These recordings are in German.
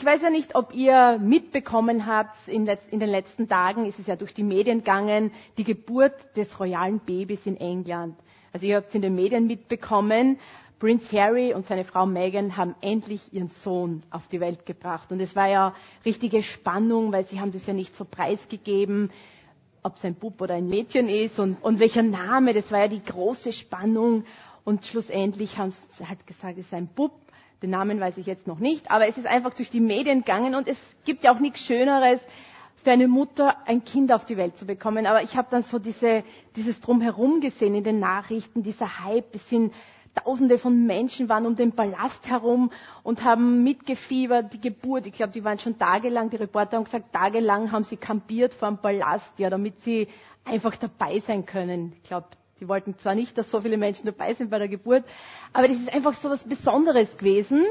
ich weiß ja nicht, ob ihr mitbekommen habt, in, den letzten Tagen ist es ja durch die Medien gegangen, die Geburt des royalen Babys in England. Also ihr habt es in den Medien mitbekommen. Prince Harry und seine Frau Meghan haben endlich ihren Sohn auf die Welt gebracht. Und es war ja richtige Spannung, weil sie haben das ja nicht so preisgegeben, ob es ein Bub oder ein Mädchen ist und, und welcher Name. Das war ja die große Spannung. Und schlussendlich haben sie halt gesagt, es ist ein Bub. Den Namen weiß ich jetzt noch nicht, aber es ist einfach durch die Medien gegangen und es gibt ja auch nichts Schöneres, für eine Mutter ein Kind auf die Welt zu bekommen. Aber ich habe dann so diese, dieses Drumherum gesehen in den Nachrichten, dieser Hype. Es sind Tausende von Menschen waren um den Palast herum und haben mitgefiebert, die Geburt. Ich glaube, die waren schon tagelang, die Reporter haben gesagt, tagelang haben sie kampiert vor dem Palast, ja, damit sie einfach dabei sein können. Ich glaube, Sie wollten zwar nicht, dass so viele Menschen dabei sind bei der Geburt, aber das ist einfach so was Besonderes gewesen.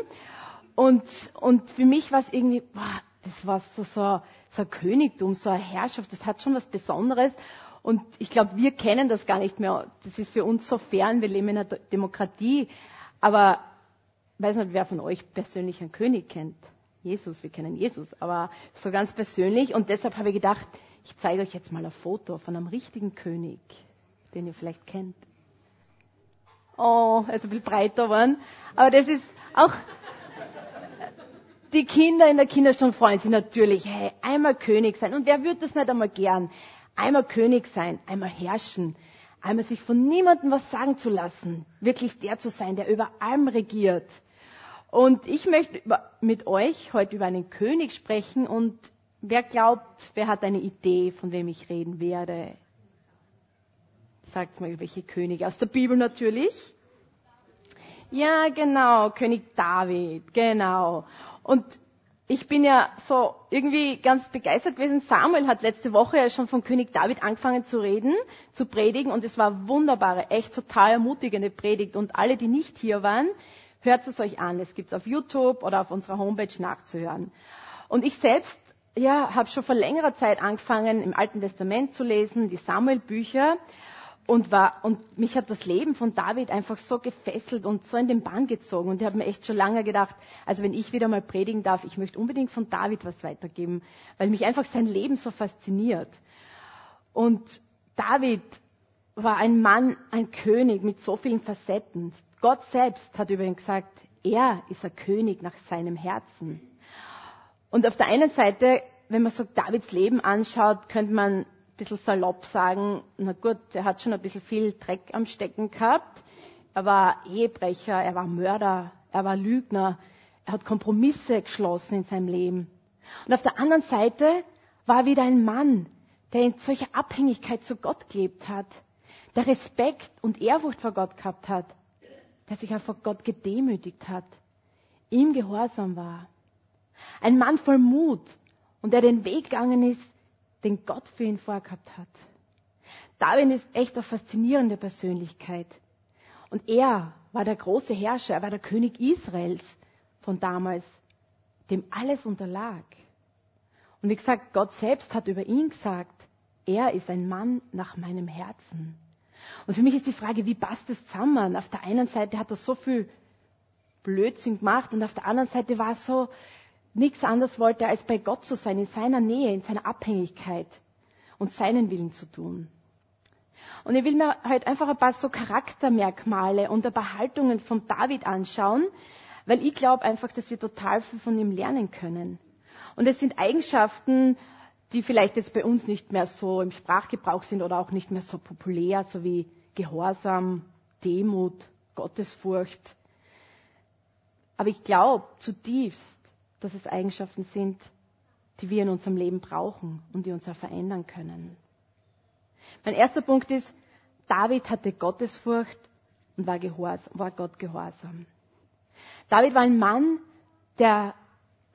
Und, und für mich war es irgendwie, boah, das war so, so, so ein Königtum, so eine Herrschaft, das hat schon was Besonderes. Und ich glaube, wir kennen das gar nicht mehr. Das ist für uns so fern, wir leben in einer Demokratie. Aber ich weiß nicht, wer von euch persönlich einen König kennt. Jesus, wir kennen Jesus, aber so ganz persönlich. Und deshalb habe ich gedacht, ich zeige euch jetzt mal ein Foto von einem richtigen König den ihr vielleicht kennt. Oh, ist ein bisschen breiter geworden. Aber das ist auch, die Kinder in der Kinderstunde freuen sich natürlich, hey, einmal König sein. Und wer würde das nicht einmal gern? Einmal König sein, einmal herrschen, einmal sich von niemandem was sagen zu lassen, wirklich der zu sein, der über allem regiert. Und ich möchte mit euch heute über einen König sprechen und wer glaubt, wer hat eine Idee, von wem ich reden werde? Sagt mal, welche Könige? Aus der Bibel natürlich. Ja, genau, König David, genau. Und ich bin ja so irgendwie ganz begeistert gewesen. Samuel hat letzte Woche ja schon von König David angefangen zu reden, zu predigen und es war wunderbare, echt total ermutigende Predigt. Und alle, die nicht hier waren, hört es euch an. Es gibt es auf YouTube oder auf unserer Homepage nachzuhören. Und ich selbst ja, habe schon vor längerer Zeit angefangen, im Alten Testament zu lesen, die Samuel-Bücher und war und mich hat das Leben von David einfach so gefesselt und so in den Bann gezogen und ich habe mir echt schon lange gedacht, also wenn ich wieder mal predigen darf, ich möchte unbedingt von David was weitergeben, weil mich einfach sein Leben so fasziniert. Und David war ein Mann, ein König mit so vielen Facetten. Gott selbst hat übrigens gesagt, er ist ein König nach seinem Herzen. Und auf der einen Seite, wenn man so Davids Leben anschaut, könnte man bisschen salopp sagen, na gut, der hat schon ein bisschen viel Dreck am Stecken gehabt. Er war Ehebrecher, er war Mörder, er war Lügner, er hat Kompromisse geschlossen in seinem Leben. Und auf der anderen Seite war er wieder ein Mann, der in solcher Abhängigkeit zu Gott gelebt hat, der Respekt und Ehrfurcht vor Gott gehabt hat, der sich auch vor Gott gedemütigt hat, ihm gehorsam war. Ein Mann voll Mut und der den Weg gegangen ist, den Gott für ihn vorgehabt hat. David ist echt eine faszinierende Persönlichkeit. Und er war der große Herrscher, er war der König Israels von damals, dem alles unterlag. Und wie gesagt, Gott selbst hat über ihn gesagt, er ist ein Mann nach meinem Herzen. Und für mich ist die Frage, wie passt das zusammen? Auf der einen Seite hat er so viel Blödsinn gemacht und auf der anderen Seite war er so nichts anderes wollte, als bei Gott zu sein, in seiner Nähe, in seiner Abhängigkeit und seinen Willen zu tun. Und ich will mir heute einfach ein paar so Charaktermerkmale und ein paar Haltungen von David anschauen, weil ich glaube einfach, dass wir total viel von ihm lernen können. Und es sind Eigenschaften, die vielleicht jetzt bei uns nicht mehr so im Sprachgebrauch sind oder auch nicht mehr so populär, so wie Gehorsam, Demut, Gottesfurcht. Aber ich glaube zutiefst, dass es Eigenschaften sind, die wir in unserem Leben brauchen und die uns auch verändern können. Mein erster Punkt ist, David hatte Gottesfurcht und war, gehorsam, war Gott gehorsam. David war ein Mann, der,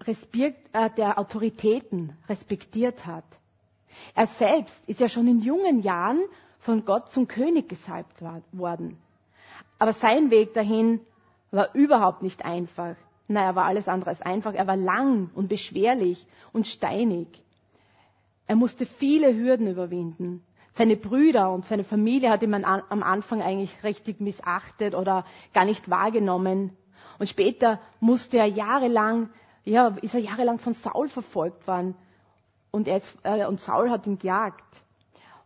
äh, der Autoritäten respektiert hat. Er selbst ist ja schon in jungen Jahren von Gott zum König gesalbt worden. Aber sein Weg dahin war überhaupt nicht einfach. Na, er war alles andere als einfach. Er war lang und beschwerlich und steinig. Er musste viele Hürden überwinden. Seine Brüder und seine Familie hat ihn am Anfang eigentlich richtig missachtet oder gar nicht wahrgenommen. Und später musste er jahrelang ja, ist er jahrelang von Saul verfolgt worden. Und, er ist, äh, und Saul hat ihn gejagt.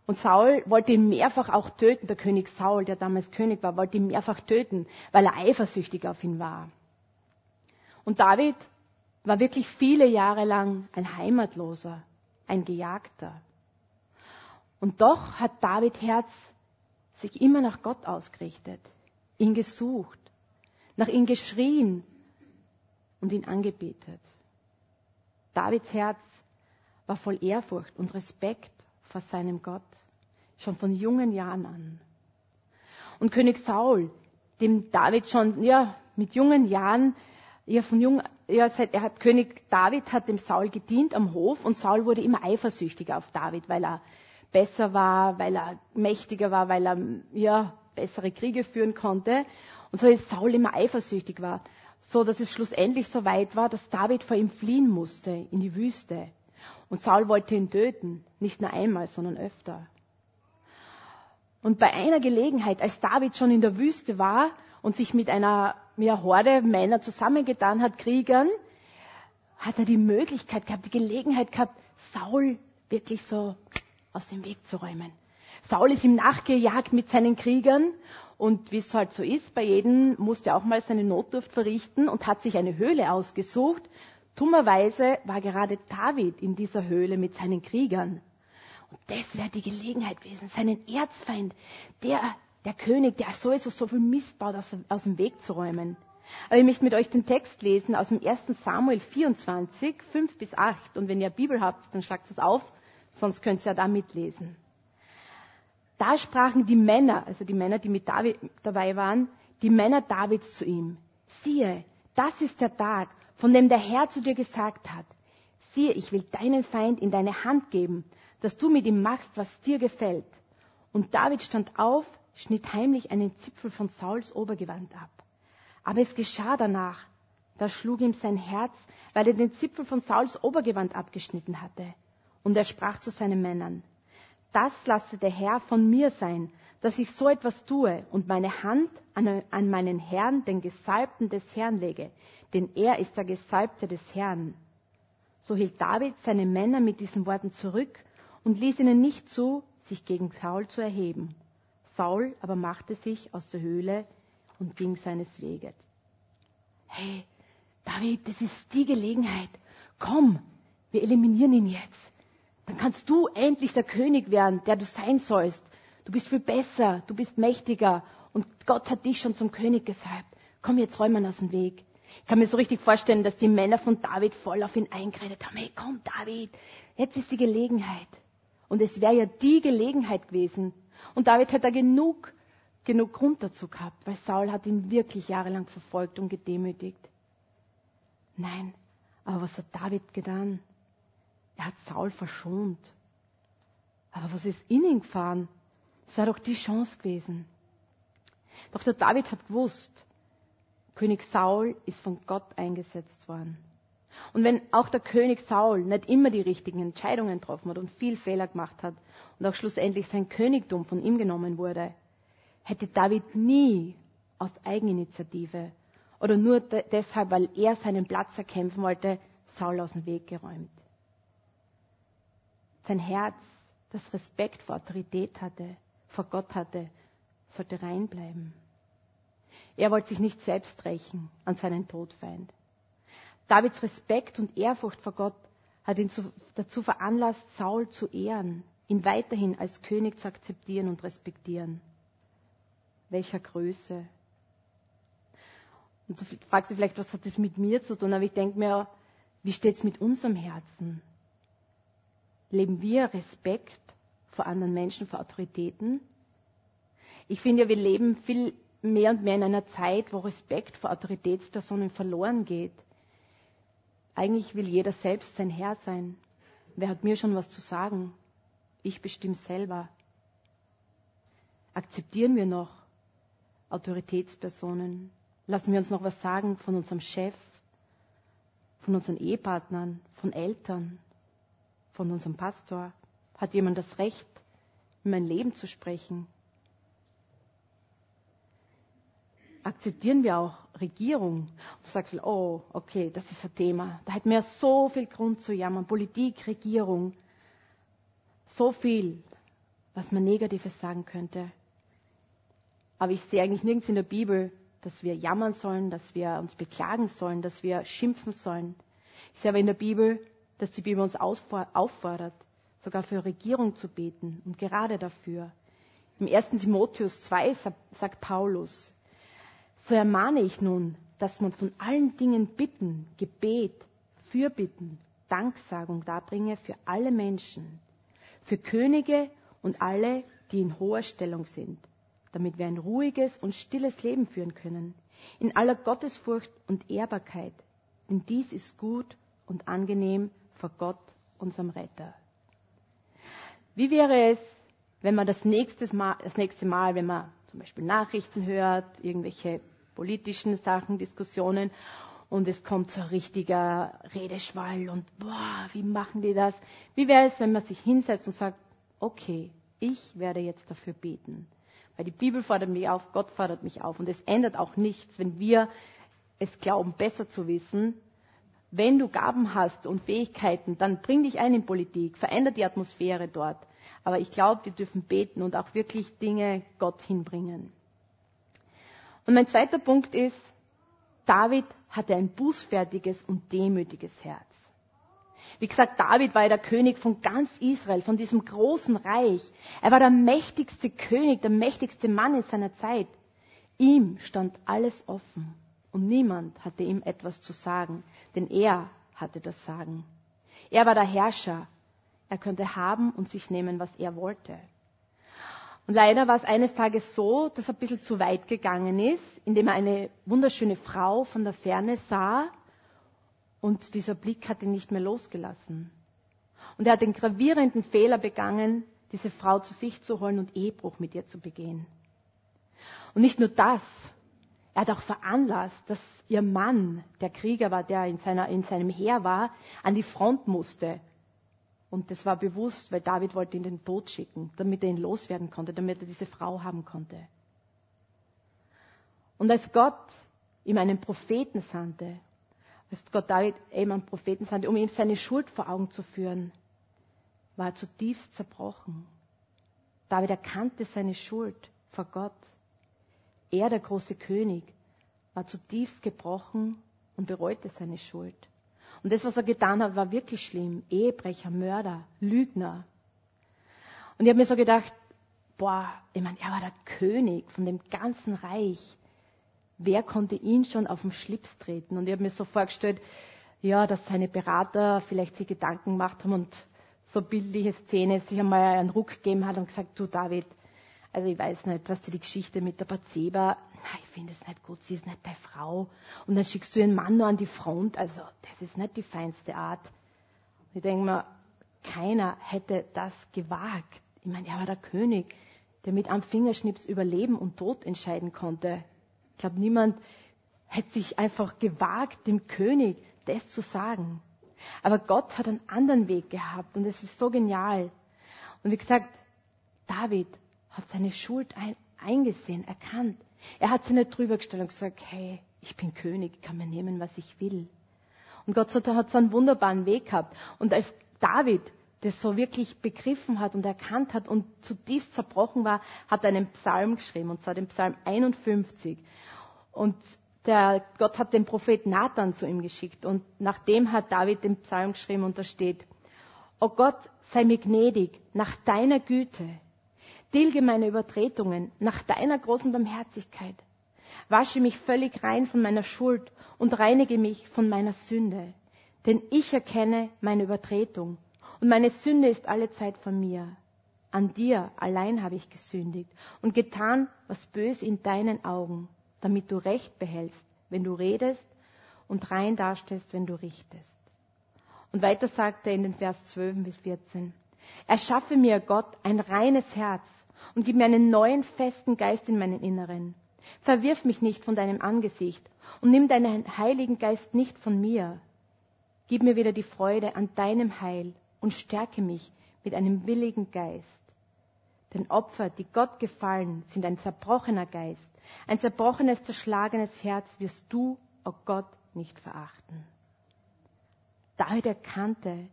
Und Saul wollte ihn mehrfach auch töten. Der König Saul, der damals König war, wollte ihn mehrfach töten, weil er eifersüchtig auf ihn war. Und David war wirklich viele Jahre lang ein Heimatloser, ein Gejagter. Und doch hat David Herz sich immer nach Gott ausgerichtet, ihn gesucht, nach ihm geschrien und ihn angebetet. Davids Herz war voll Ehrfurcht und Respekt vor seinem Gott, schon von jungen Jahren an. Und König Saul, dem David schon ja, mit jungen Jahren, ja, von jung, ja, er hat König David hat dem Saul gedient am Hof und Saul wurde immer eifersüchtiger auf David, weil er besser war, weil er mächtiger war, weil er ja, bessere Kriege führen konnte. Und so ist Saul immer eifersüchtig war, so dass es schlussendlich so weit war, dass David vor ihm fliehen musste in die Wüste. Und Saul wollte ihn töten, nicht nur einmal, sondern öfter. Und bei einer Gelegenheit, als David schon in der Wüste war und sich mit einer ja, Horde Männer zusammengetan hat, Kriegern, hat er die Möglichkeit gehabt, die Gelegenheit gehabt, Saul wirklich so aus dem Weg zu räumen. Saul ist ihm nachgejagt mit seinen Kriegern und wie es halt so ist, bei jedem musste auch mal seine Notdurft verrichten und hat sich eine Höhle ausgesucht. Dummerweise war gerade David in dieser Höhle mit seinen Kriegern. Und das wäre die Gelegenheit gewesen, seinen Erzfeind, der, der König, der sowieso so viel Mist baut, aus, aus dem Weg zu räumen. Aber ich möchte mit euch den Text lesen aus dem 1. Samuel 24, 5 bis 8. Und wenn ihr Bibel habt, dann schlagt es auf sonst könnt ihr ja da mitlesen. Da sprachen die Männer, also die Männer, die mit David dabei waren, die Männer Davids zu ihm. Siehe, das ist der Tag, von dem der Herr zu dir gesagt hat. Siehe, ich will deinen Feind in deine Hand geben, dass du mit ihm machst, was dir gefällt. Und David stand auf, schnitt heimlich einen Zipfel von Sauls Obergewand ab. Aber es geschah danach, da schlug ihm sein Herz, weil er den Zipfel von Sauls Obergewand abgeschnitten hatte. Und er sprach zu seinen Männern, das lasse der Herr von mir sein, dass ich so etwas tue und meine Hand an, an meinen Herrn, den Gesalbten des Herrn lege, denn er ist der Gesalbte des Herrn. So hielt David seine Männer mit diesen Worten zurück und ließ ihnen nicht zu, sich gegen Saul zu erheben. Saul aber machte sich aus der Höhle und ging seines Weges. Hey, David, das ist die Gelegenheit. Komm, wir eliminieren ihn jetzt. Dann kannst du endlich der König werden, der du sein sollst. Du bist viel besser, du bist mächtiger und Gott hat dich schon zum König gesalbt. Komm, jetzt räumen aus dem Weg. Ich kann mir so richtig vorstellen, dass die Männer von David voll auf ihn eingeredet haben. Hey, komm, David, jetzt ist die Gelegenheit. Und es wäre ja die Gelegenheit gewesen. Und David hat da genug, genug Grund dazu gehabt, weil Saul hat ihn wirklich jahrelang verfolgt und gedemütigt. Nein, aber was hat David getan? Er hat Saul verschont. Aber was ist in ihn gefahren? Das war doch die Chance gewesen. Doch der David hat gewusst, König Saul ist von Gott eingesetzt worden. Und wenn auch der König Saul nicht immer die richtigen Entscheidungen getroffen hat und viel Fehler gemacht hat und auch schlussendlich sein Königtum von ihm genommen wurde, hätte David nie aus Eigeninitiative oder nur deshalb, weil er seinen Platz erkämpfen wollte, Saul aus dem Weg geräumt sein Herz, das Respekt vor Autorität hatte, vor Gott hatte, sollte rein bleiben. Er wollte sich nicht selbst rächen an seinen Todfeind. Davids Respekt und Ehrfurcht vor Gott hat ihn dazu veranlasst, Saul zu ehren, ihn weiterhin als König zu akzeptieren und respektieren. Welcher Größe. Und du fragst dich vielleicht, was hat das mit mir zu tun? Aber ich denke mir, wie steht es mit unserem Herzen? Leben wir Respekt vor anderen Menschen, vor Autoritäten? Ich finde ja, wir leben viel mehr und mehr in einer Zeit, wo Respekt vor Autoritätspersonen verloren geht. Eigentlich will jeder selbst sein Herr sein. Wer hat mir schon was zu sagen? Ich bestimme selber. Akzeptieren wir noch Autoritätspersonen? Lassen wir uns noch was sagen von unserem Chef, von unseren Ehepartnern, von Eltern? von unserem Pastor? Hat jemand das Recht, in mein Leben zu sprechen? Akzeptieren wir auch Regierung. Du sagst, oh, okay, das ist ein Thema. Da hätten wir so viel Grund zu jammern. Politik, Regierung. So viel, was man Negatives sagen könnte. Aber ich sehe eigentlich nirgends in der Bibel, dass wir jammern sollen, dass wir uns beklagen sollen, dass wir schimpfen sollen. Ich sehe aber in der Bibel, dass die Bibel uns auffordert, sogar für Regierung zu beten und gerade dafür. Im 1. Timotheus 2 sagt Paulus, so ermahne ich nun, dass man von allen Dingen Bitten, Gebet, Fürbitten, Danksagung darbringe für alle Menschen, für Könige und alle, die in hoher Stellung sind, damit wir ein ruhiges und stilles Leben führen können, in aller Gottesfurcht und Ehrbarkeit, denn dies ist gut und angenehm vor Gott, unserem Retter. Wie wäre es, wenn man das nächste Mal, das nächste Mal, wenn man zum Beispiel Nachrichten hört, irgendwelche politischen Sachen, Diskussionen, und es kommt so ein richtiger Redeschwall und boah, wie machen die das? Wie wäre es, wenn man sich hinsetzt und sagt, okay, ich werde jetzt dafür beten. Weil die Bibel fordert mich auf, Gott fordert mich auf. Und es ändert auch nichts, wenn wir es glauben, besser zu wissen. Wenn du Gaben hast und Fähigkeiten, dann bring dich ein in Politik, veränder die Atmosphäre dort. Aber ich glaube, wir dürfen beten und auch wirklich Dinge Gott hinbringen. Und mein zweiter Punkt ist, David hatte ein bußfertiges und demütiges Herz. Wie gesagt, David war ja der König von ganz Israel, von diesem großen Reich. Er war der mächtigste König, der mächtigste Mann in seiner Zeit. Ihm stand alles offen und niemand hatte ihm etwas zu sagen, denn er hatte das Sagen. Er war der Herrscher, er könnte haben und sich nehmen, was er wollte. Und leider war es eines Tages so, dass er ein bisschen zu weit gegangen ist, indem er eine wunderschöne Frau von der Ferne sah und dieser Blick hat ihn nicht mehr losgelassen. Und er hat den gravierenden Fehler begangen, diese Frau zu sich zu holen und Ehebruch mit ihr zu begehen. Und nicht nur das, er hat auch veranlasst, dass ihr Mann, der Krieger war, der in, seiner, in seinem Heer war, an die Front musste und das war bewusst, weil David wollte ihn den Tod schicken, damit er ihn loswerden konnte, damit er diese Frau haben konnte. Und als Gott ihm einen Propheten sandte, als Gott David eben einen Propheten sandte, um ihm seine Schuld vor Augen zu führen, war er zutiefst zerbrochen. David erkannte seine Schuld vor Gott. Er, der große König, war zutiefst gebrochen und bereute seine Schuld. Und das, was er getan hat, war wirklich schlimm. Ehebrecher, Mörder, Lügner. Und ich habe mir so gedacht, boah, ich meine, er war der König von dem ganzen Reich. Wer konnte ihn schon auf den Schlips treten? Und ich habe mir so vorgestellt, ja, dass seine Berater vielleicht sich Gedanken gemacht haben und so bildliche Szene sich einmal einen Ruck gegeben hat und gesagt, du David, also ich weiß nicht, was die Geschichte mit der Bathseba, ich finde es nicht gut, sie ist nicht deine Frau. Und dann schickst du ihren Mann nur an die Front, also das ist nicht die feinste Art. Ich denke mir, keiner hätte das gewagt. Ich meine, er war der König, der mit einem Fingerschnips über Leben und Tod entscheiden konnte. Ich glaube, niemand hätte sich einfach gewagt, dem König das zu sagen. Aber Gott hat einen anderen Weg gehabt und es ist so genial. Und wie gesagt, David hat seine Schuld ein, eingesehen, erkannt. Er hat sich nicht drüber gestellt und gesagt, hey, ich bin König, ich kann mir nehmen, was ich will. Und Gott hat so einen wunderbaren Weg gehabt. Und als David das so wirklich begriffen hat und erkannt hat und zutiefst zerbrochen war, hat er einen Psalm geschrieben, und zwar den Psalm 51. Und der, Gott hat den Propheten Nathan zu ihm geschickt. Und nachdem hat David den Psalm geschrieben und da steht, O Gott, sei mir gnädig nach deiner Güte Tilge meine Übertretungen nach deiner großen Barmherzigkeit. Wasche mich völlig rein von meiner Schuld und reinige mich von meiner Sünde. Denn ich erkenne meine Übertretung und meine Sünde ist alle Zeit von mir. An dir allein habe ich gesündigt und getan, was bös in deinen Augen, damit du Recht behältst, wenn du redest und rein darstellst, wenn du richtest. Und weiter sagt er in den Vers 12 bis 14. Erschaffe mir Gott ein reines Herz und gib mir einen neuen festen Geist in meinen Inneren. Verwirf mich nicht von deinem Angesicht und nimm deinen Heiligen Geist nicht von mir. Gib mir wieder die Freude an deinem Heil und stärke mich mit einem willigen Geist. Denn Opfer, die Gott gefallen, sind ein zerbrochener Geist, Ein zerbrochenes, zerschlagenes Herz wirst du, o oh Gott, nicht verachten. David erkannte,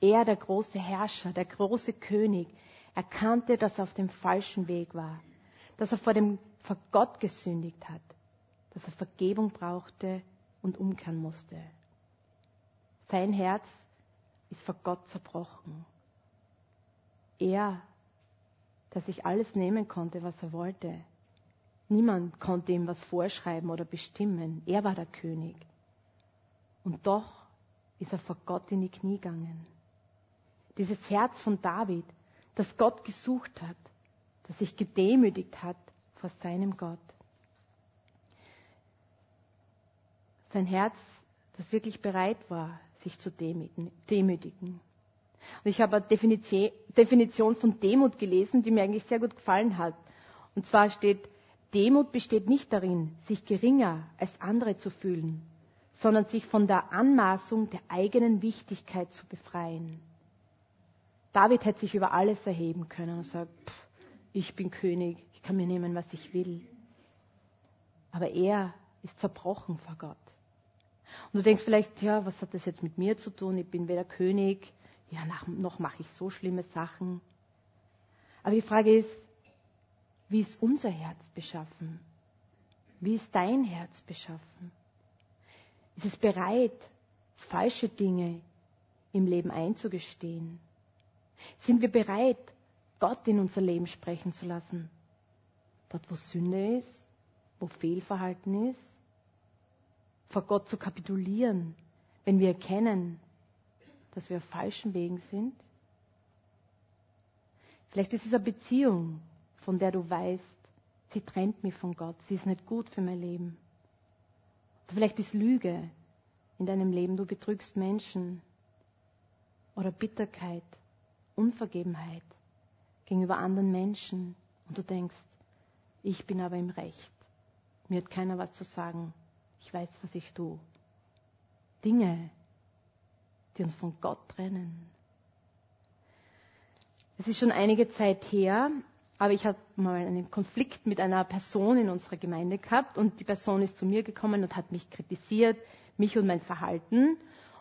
er, der große Herrscher, der große König, erkannte, dass er auf dem falschen Weg war, dass er vor, dem, vor Gott gesündigt hat, dass er Vergebung brauchte und umkehren musste. Sein Herz ist vor Gott zerbrochen. Er, der sich alles nehmen konnte, was er wollte. Niemand konnte ihm was vorschreiben oder bestimmen. Er war der König. Und doch ist er vor Gott in die Knie gegangen. Dieses Herz von David, das Gott gesucht hat, das sich gedemütigt hat vor seinem Gott. Sein Herz, das wirklich bereit war, sich zu demütigen. Und ich habe eine Definition von Demut gelesen, die mir eigentlich sehr gut gefallen hat. Und zwar steht, Demut besteht nicht darin, sich geringer als andere zu fühlen, sondern sich von der Anmaßung der eigenen Wichtigkeit zu befreien. David hätte sich über alles erheben können und sagt, pff, ich bin König, ich kann mir nehmen, was ich will. Aber er ist zerbrochen vor Gott. Und du denkst vielleicht, ja, was hat das jetzt mit mir zu tun? Ich bin weder König, ja, noch mache ich so schlimme Sachen. Aber die Frage ist, wie ist unser Herz beschaffen? Wie ist dein Herz beschaffen? Ist es bereit, falsche Dinge im Leben einzugestehen? Sind wir bereit, Gott in unser Leben sprechen zu lassen? Dort, wo Sünde ist, wo Fehlverhalten ist? Vor Gott zu kapitulieren, wenn wir erkennen, dass wir auf falschen Wegen sind? Vielleicht ist es eine Beziehung, von der du weißt, sie trennt mich von Gott, sie ist nicht gut für mein Leben. Oder vielleicht ist Lüge in deinem Leben, du betrügst Menschen. Oder Bitterkeit, Unvergebenheit gegenüber anderen Menschen und du denkst, ich bin aber im Recht. Mir hat keiner was zu sagen. Ich weiß, was ich tue. Dinge, die uns von Gott trennen. Es ist schon einige Zeit her, aber ich habe mal einen Konflikt mit einer Person in unserer Gemeinde gehabt und die Person ist zu mir gekommen und hat mich kritisiert, mich und mein Verhalten.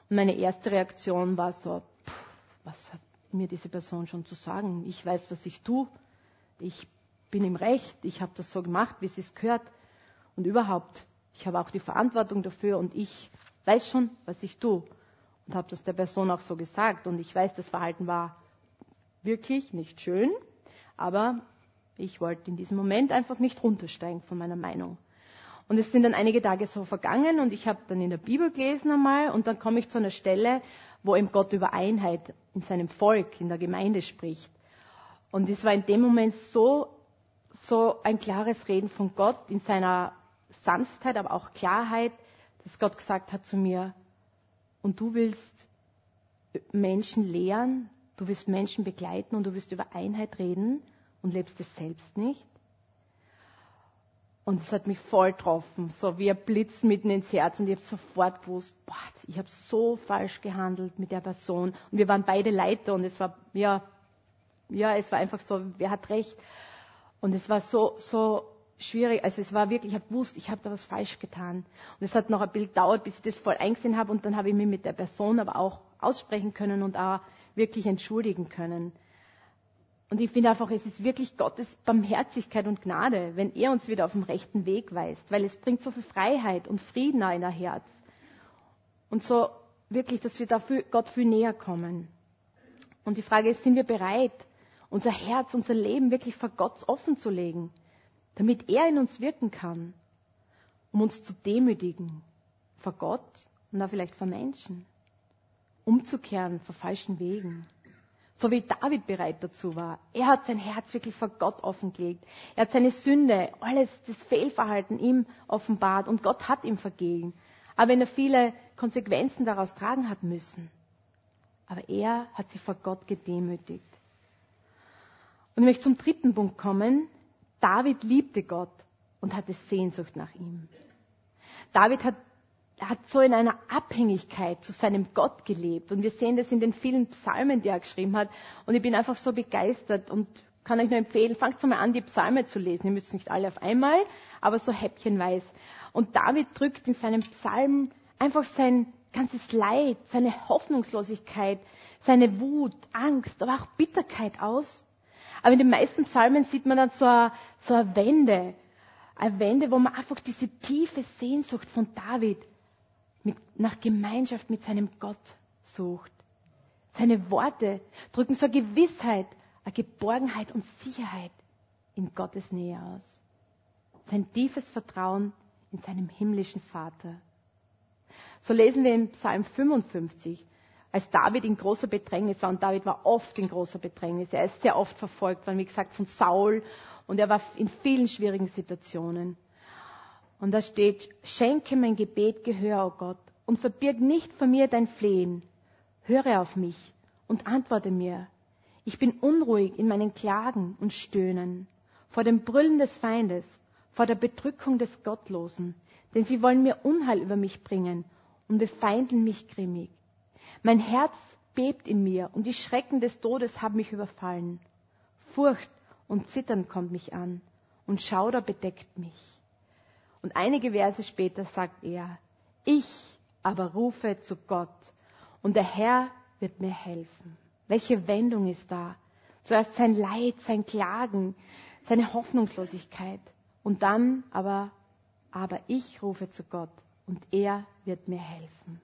Und meine erste Reaktion war so, pff, was hat mir diese Person schon zu sagen? Ich weiß, was ich tue. Ich bin im Recht. Ich habe das so gemacht, wie es gehört. Und überhaupt, ich habe auch die Verantwortung dafür und ich weiß schon, was ich tue und habe das der Person auch so gesagt. Und ich weiß, das Verhalten war wirklich nicht schön, aber ich wollte in diesem Moment einfach nicht runtersteigen von meiner Meinung. Und es sind dann einige Tage so vergangen und ich habe dann in der Bibel gelesen einmal und dann komme ich zu einer Stelle, wo eben Gott über Einheit in seinem Volk, in der Gemeinde spricht. Und es war in dem Moment so, so ein klares Reden von Gott in seiner Sanftheit, aber auch Klarheit, dass Gott gesagt hat zu mir, und du willst Menschen lehren, du willst Menschen begleiten und du willst über Einheit reden und lebst es selbst nicht. Und es hat mich voll getroffen, so wie ein Blitz mitten ins Herz. Und ich habe sofort gewusst, boah, ich habe so falsch gehandelt mit der Person. Und wir waren beide Leiter und es war, ja, ja, es war einfach so, wer hat recht. Und es war so, so schwierig. Also es war wirklich, ich habe gewusst, ich habe da was falsch getan. Und es hat noch ein bisschen gedauert, bis ich das voll eingesehen habe. Und dann habe ich mich mit der Person aber auch aussprechen können und auch wirklich entschuldigen können. Und ich finde einfach, es ist wirklich Gottes Barmherzigkeit und Gnade, wenn er uns wieder auf den rechten Weg weist, weil es bringt so viel Freiheit und Frieden in ein Herz. Und so wirklich, dass wir dafür Gott viel näher kommen. Und die Frage ist, sind wir bereit, unser Herz, unser Leben wirklich vor Gott offen zu legen? damit er in uns wirken kann, um uns zu demütigen vor Gott und auch vielleicht vor Menschen, umzukehren vor falschen Wegen. So wie David bereit dazu war. Er hat sein Herz wirklich vor Gott offengelegt. Er hat seine Sünde, alles das Fehlverhalten ihm offenbart und Gott hat ihm vergeben. Aber wenn er viele Konsequenzen daraus tragen hat müssen. Aber er hat sich vor Gott gedemütigt. Und ich möchte zum dritten Punkt kommen, David liebte Gott und hatte Sehnsucht nach ihm. David hat, hat so in einer Abhängigkeit zu seinem Gott gelebt. Und wir sehen das in den vielen Psalmen, die er geschrieben hat. Und ich bin einfach so begeistert und kann euch nur empfehlen, fangt mal an, die Psalme zu lesen. Ihr müsst nicht alle auf einmal, aber so häppchenweise. Und David drückt in seinem Psalm einfach sein ganzes Leid, seine Hoffnungslosigkeit, seine Wut, Angst, aber auch Bitterkeit aus. Aber in den meisten Psalmen sieht man dann so eine, so eine Wende, eine Wende, wo man einfach diese tiefe Sehnsucht von David mit, nach Gemeinschaft mit seinem Gott sucht. Seine Worte drücken so eine Gewissheit, eine Geborgenheit und Sicherheit in Gottes Nähe aus. Sein tiefes Vertrauen in seinem himmlischen Vater. So lesen wir im Psalm 55, als David in großer Bedrängnis war, und David war oft in großer Bedrängnis, er ist sehr oft verfolgt worden, wie gesagt, von Saul, und er war in vielen schwierigen Situationen. Und da steht, schenke mein Gebet Gehör, o oh Gott, und verbirg nicht vor mir dein Flehen. Höre auf mich und antworte mir. Ich bin unruhig in meinen Klagen und Stöhnen, vor dem Brüllen des Feindes, vor der Bedrückung des Gottlosen, denn sie wollen mir Unheil über mich bringen und befeinden mich grimmig. Mein Herz bebt in mir und die Schrecken des Todes haben mich überfallen. Furcht und Zittern kommt mich an und Schauder bedeckt mich. Und einige Verse später sagt er, ich aber rufe zu Gott und der Herr wird mir helfen. Welche Wendung ist da? Zuerst sein Leid, sein Klagen, seine Hoffnungslosigkeit und dann aber, aber ich rufe zu Gott und er wird mir helfen.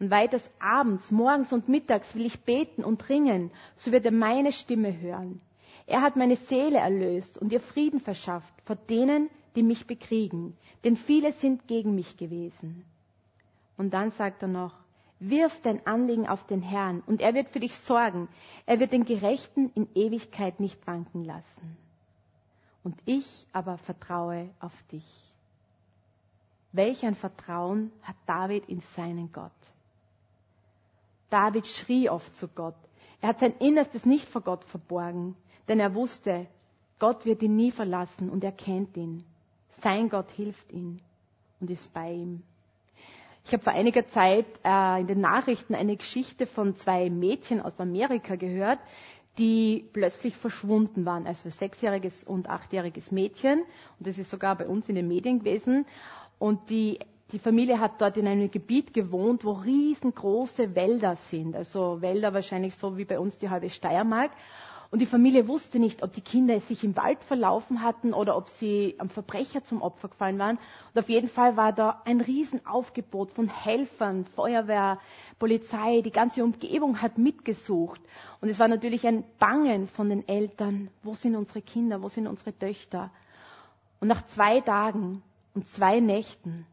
Und weiters abends, morgens und mittags will ich beten und ringen, so wird er meine Stimme hören. Er hat meine Seele erlöst und ihr Frieden verschafft vor denen, die mich bekriegen, denn viele sind gegen mich gewesen. Und dann sagt er noch, wirf dein Anliegen auf den Herrn und er wird für dich sorgen. Er wird den Gerechten in Ewigkeit nicht wanken lassen. Und ich aber vertraue auf dich. Welch ein Vertrauen hat David in seinen Gott. David schrie oft zu Gott. Er hat sein Innerstes nicht vor Gott verborgen, denn er wusste, Gott wird ihn nie verlassen und er kennt ihn. Sein Gott hilft ihm und ist bei ihm. Ich habe vor einiger Zeit äh, in den Nachrichten eine Geschichte von zwei Mädchen aus Amerika gehört, die plötzlich verschwunden waren. Also sechsjähriges und achtjähriges Mädchen. Und das ist sogar bei uns in den Medien gewesen. Und die, die Familie hat dort in einem Gebiet gewohnt, wo riesengroße Wälder sind. Also Wälder wahrscheinlich so wie bei uns die halbe Steiermark. Und die Familie wusste nicht, ob die Kinder sich im Wald verlaufen hatten oder ob sie am Verbrecher zum Opfer gefallen waren. Und auf jeden Fall war da ein Riesenaufgebot von Helfern, Feuerwehr, Polizei. Die ganze Umgebung hat mitgesucht. Und es war natürlich ein Bangen von den Eltern. Wo sind unsere Kinder? Wo sind unsere Töchter? Und nach zwei Tagen und zwei Nächten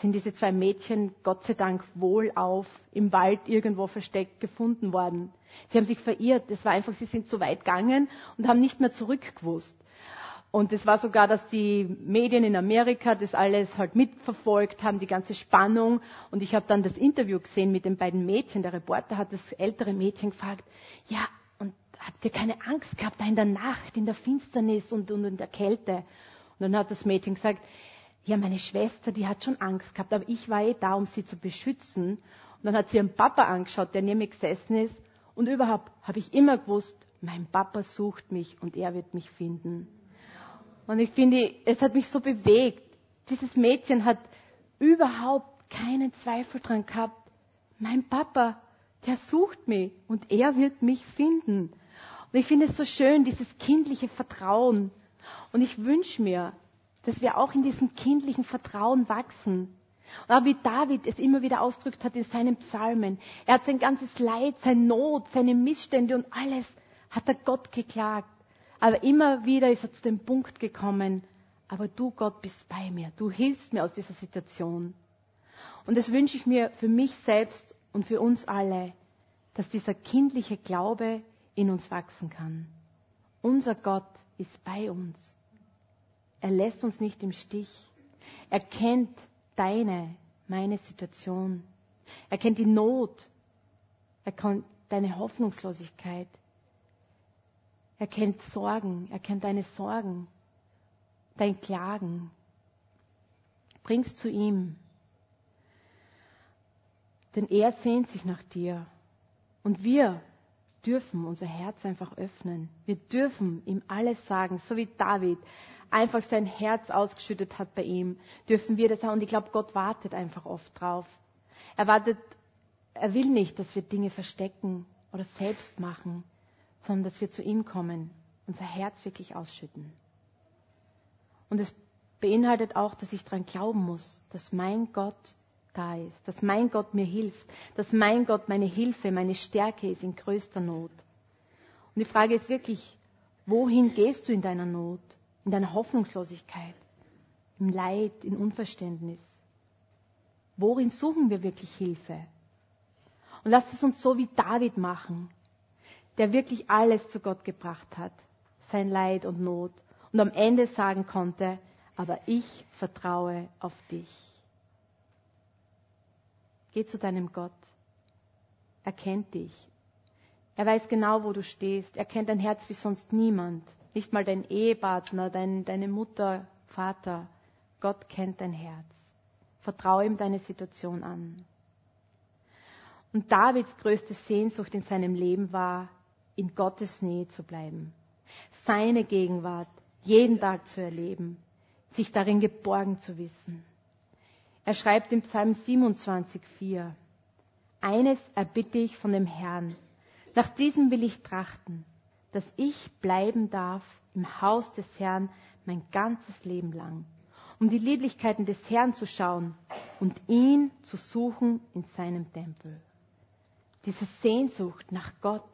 sind diese zwei Mädchen Gott sei Dank wohlauf im Wald irgendwo versteckt gefunden worden. Sie haben sich verirrt. Das war einfach, sie sind zu weit gegangen und haben nicht mehr zurückgewusst. Und es war sogar, dass die Medien in Amerika das alles halt mitverfolgt haben, die ganze Spannung. Und ich habe dann das Interview gesehen mit den beiden Mädchen. Der Reporter hat das ältere Mädchen gefragt, ja, und habt ihr keine Angst gehabt, da in der Nacht, in der Finsternis und, und in der Kälte? Und dann hat das Mädchen gesagt, ja, meine Schwester, die hat schon Angst gehabt, aber ich war eh da, um sie zu beschützen. Und dann hat sie ihren Papa angeschaut, der neben mir gesessen ist und überhaupt habe ich immer gewusst, mein Papa sucht mich und er wird mich finden. Und ich finde, es hat mich so bewegt. Dieses Mädchen hat überhaupt keinen Zweifel dran gehabt. Mein Papa, der sucht mich und er wird mich finden. Und ich finde es so schön, dieses kindliche Vertrauen. Und ich wünsche mir, dass wir auch in diesem kindlichen Vertrauen wachsen. Aber wie David es immer wieder ausdrückt hat in seinen Psalmen, er hat sein ganzes Leid, seine Not, seine Missstände und alles hat er Gott geklagt. Aber immer wieder ist er zu dem Punkt gekommen, aber du Gott bist bei mir, du hilfst mir aus dieser Situation. Und das wünsche ich mir für mich selbst und für uns alle, dass dieser kindliche Glaube in uns wachsen kann. Unser Gott ist bei uns. Er lässt uns nicht im Stich. Er kennt deine, meine Situation. Er kennt die Not. Er kennt deine Hoffnungslosigkeit. Er kennt Sorgen. Er kennt deine Sorgen, dein Klagen. Bring's zu ihm. Denn er sehnt sich nach dir. Und wir dürfen unser Herz einfach öffnen. Wir dürfen ihm alles sagen, so wie David einfach sein Herz ausgeschüttet hat bei ihm, dürfen wir das auch. Und ich glaube, Gott wartet einfach oft drauf. Er wartet, er will nicht, dass wir Dinge verstecken oder selbst machen, sondern dass wir zu ihm kommen, unser Herz wirklich ausschütten. Und es beinhaltet auch, dass ich daran glauben muss, dass mein Gott da ist, dass mein Gott mir hilft, dass mein Gott meine Hilfe, meine Stärke ist in größter Not. Und die Frage ist wirklich, wohin gehst du in deiner Not, in deiner Hoffnungslosigkeit, im Leid, im Unverständnis? Worin suchen wir wirklich Hilfe? Und lasst es uns so wie David machen, der wirklich alles zu Gott gebracht hat, sein Leid und Not, und am Ende sagen konnte, aber ich vertraue auf dich. Geh zu deinem Gott. Er kennt dich. Er weiß genau, wo du stehst. Er kennt dein Herz wie sonst niemand. Nicht mal dein Ehepartner, dein, deine Mutter, Vater. Gott kennt dein Herz. Vertraue ihm deine Situation an. Und Davids größte Sehnsucht in seinem Leben war, in Gottes Nähe zu bleiben. Seine Gegenwart jeden Tag zu erleben. Sich darin geborgen zu wissen. Er schreibt im Psalm 27,4 Eines erbitte ich von dem Herrn. Nach diesem will ich trachten, dass ich bleiben darf im Haus des Herrn mein ganzes Leben lang, um die Lieblichkeiten des Herrn zu schauen und ihn zu suchen in seinem Tempel. Diese Sehnsucht nach Gott,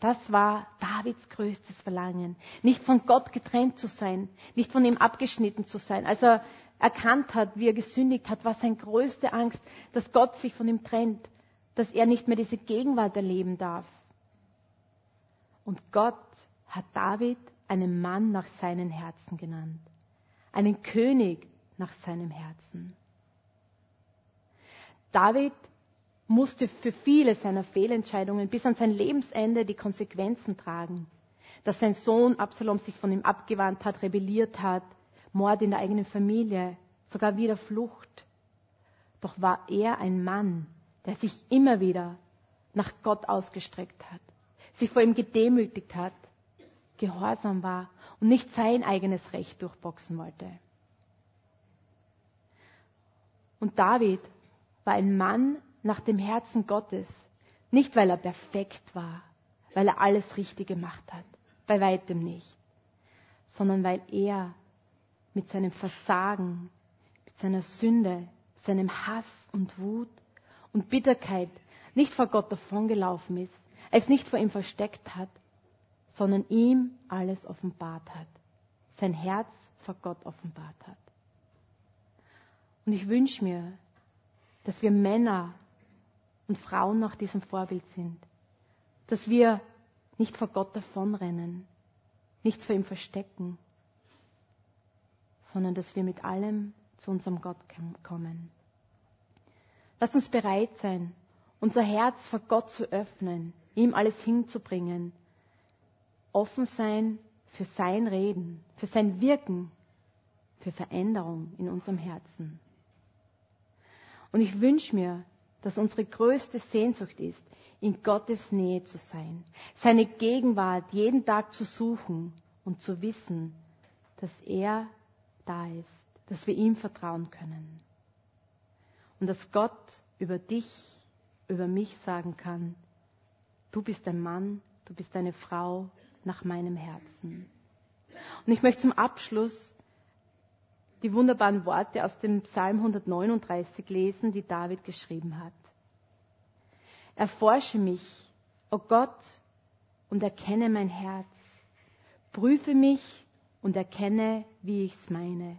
das war Davids größtes Verlangen. Nicht von Gott getrennt zu sein, nicht von ihm abgeschnitten zu sein. Als er erkannt hat, wie er gesündigt hat, war seine größte Angst, dass Gott sich von ihm trennt, dass er nicht mehr diese Gegenwart erleben darf. Und Gott hat David einen Mann nach seinem Herzen genannt, einen König nach seinem Herzen. David musste für viele seiner Fehlentscheidungen bis an sein Lebensende die Konsequenzen tragen. Dass sein Sohn Absalom sich von ihm abgewandt hat, rebelliert hat, Mord in der eigenen Familie, sogar wieder Flucht. Doch war er ein Mann, der sich immer wieder nach Gott ausgestreckt hat, sich vor ihm gedemütigt hat, gehorsam war und nicht sein eigenes Recht durchboxen wollte. Und David war ein Mann nach dem Herzen Gottes, nicht weil er perfekt war, weil er alles richtig gemacht hat, bei weitem nicht, sondern weil er mit seinem Versagen, mit seiner Sünde, seinem Hass und Wut und Bitterkeit nicht vor Gott davongelaufen ist, es nicht vor ihm versteckt hat, sondern ihm alles offenbart hat, sein Herz vor Gott offenbart hat. Und ich wünsche mir, dass wir Männer und Frauen nach diesem Vorbild sind, dass wir nicht vor Gott davonrennen, nichts vor ihm verstecken, sondern dass wir mit allem zu unserem Gott kommen. Lass uns bereit sein, unser Herz vor Gott zu öffnen, ihm alles hinzubringen, offen sein für sein Reden, für sein Wirken, für Veränderung in unserem Herzen. Und ich wünsche mir, dass unsere größte Sehnsucht ist, in Gottes Nähe zu sein, seine Gegenwart jeden Tag zu suchen und zu wissen, dass er da ist, dass wir ihm vertrauen können. Und dass Gott über dich, über mich sagen kann, du bist ein Mann, du bist eine Frau nach meinem Herzen. Und ich möchte zum Abschluss die wunderbaren Worte aus dem Psalm 139 lesen, die David geschrieben hat. Erforsche mich, o oh Gott, und erkenne mein Herz. Prüfe mich und erkenne, wie ich's meine.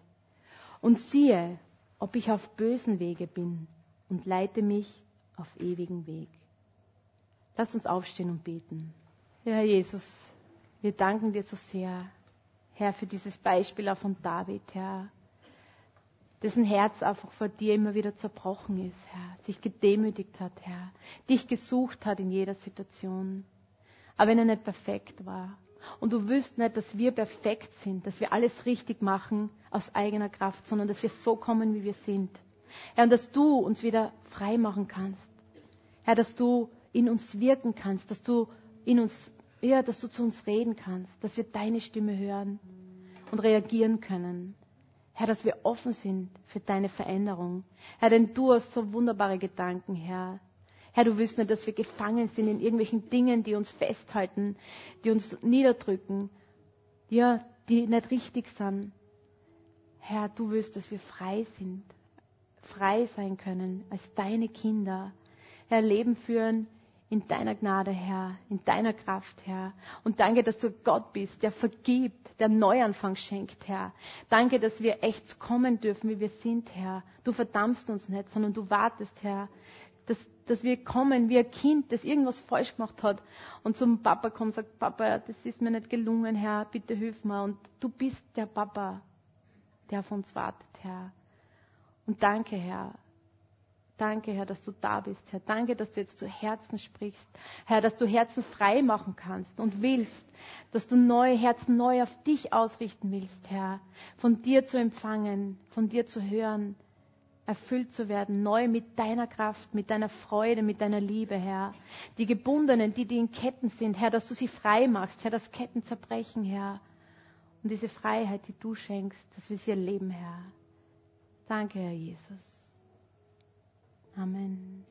Und siehe, ob ich auf bösen Wege bin und leite mich auf ewigen Weg. Lass uns aufstehen und beten. Ja, Herr Jesus, wir danken dir so sehr, Herr, für dieses Beispiel auch von David, Herr, dessen Herz einfach vor dir immer wieder zerbrochen ist, Herr, sich gedemütigt hat, Herr, dich gesucht hat in jeder Situation. Aber wenn er nicht perfekt war, und du willst nicht, dass wir perfekt sind, dass wir alles richtig machen aus eigener Kraft, sondern dass wir so kommen, wie wir sind. Herr, und dass du uns wieder frei machen kannst. Herr, dass du in uns wirken kannst, dass du in uns, ja, dass du zu uns reden kannst, dass wir deine Stimme hören und reagieren können. Herr, dass wir offen sind für deine Veränderung. Herr, denn du hast so wunderbare Gedanken, Herr. Herr, du willst nicht, dass wir gefangen sind in irgendwelchen Dingen, die uns festhalten, die uns niederdrücken, ja, die nicht richtig sind. Herr, du willst, dass wir frei sind, frei sein können als deine Kinder. Herr, Leben führen in deiner Gnade, Herr, in deiner Kraft, Herr. Und danke, dass du Gott bist, der vergibt, der Neuanfang schenkt, Herr. Danke, dass wir echt kommen dürfen, wie wir sind, Herr. Du verdammst uns nicht, sondern du wartest, Herr, dass, dass wir kommen wie ein Kind, das irgendwas falsch gemacht hat und zum Papa kommt und sagt, Papa, das ist mir nicht gelungen, Herr, bitte hilf mir. Und du bist der Papa, der auf uns wartet, Herr. Und danke, Herr, Danke, Herr, dass du da bist, Herr. Danke, dass du jetzt zu Herzen sprichst. Herr, dass du Herzen frei machen kannst und willst, dass du neue Herzen neu auf dich ausrichten willst, Herr. Von dir zu empfangen, von dir zu hören, erfüllt zu werden, neu mit deiner Kraft, mit deiner Freude, mit deiner Liebe, Herr. Die Gebundenen, die, die in Ketten sind, Herr, dass du sie frei machst, Herr, dass Ketten zerbrechen, Herr. Und diese Freiheit, die du schenkst, dass wir sie erleben, Herr. Danke, Herr Jesus. Amen.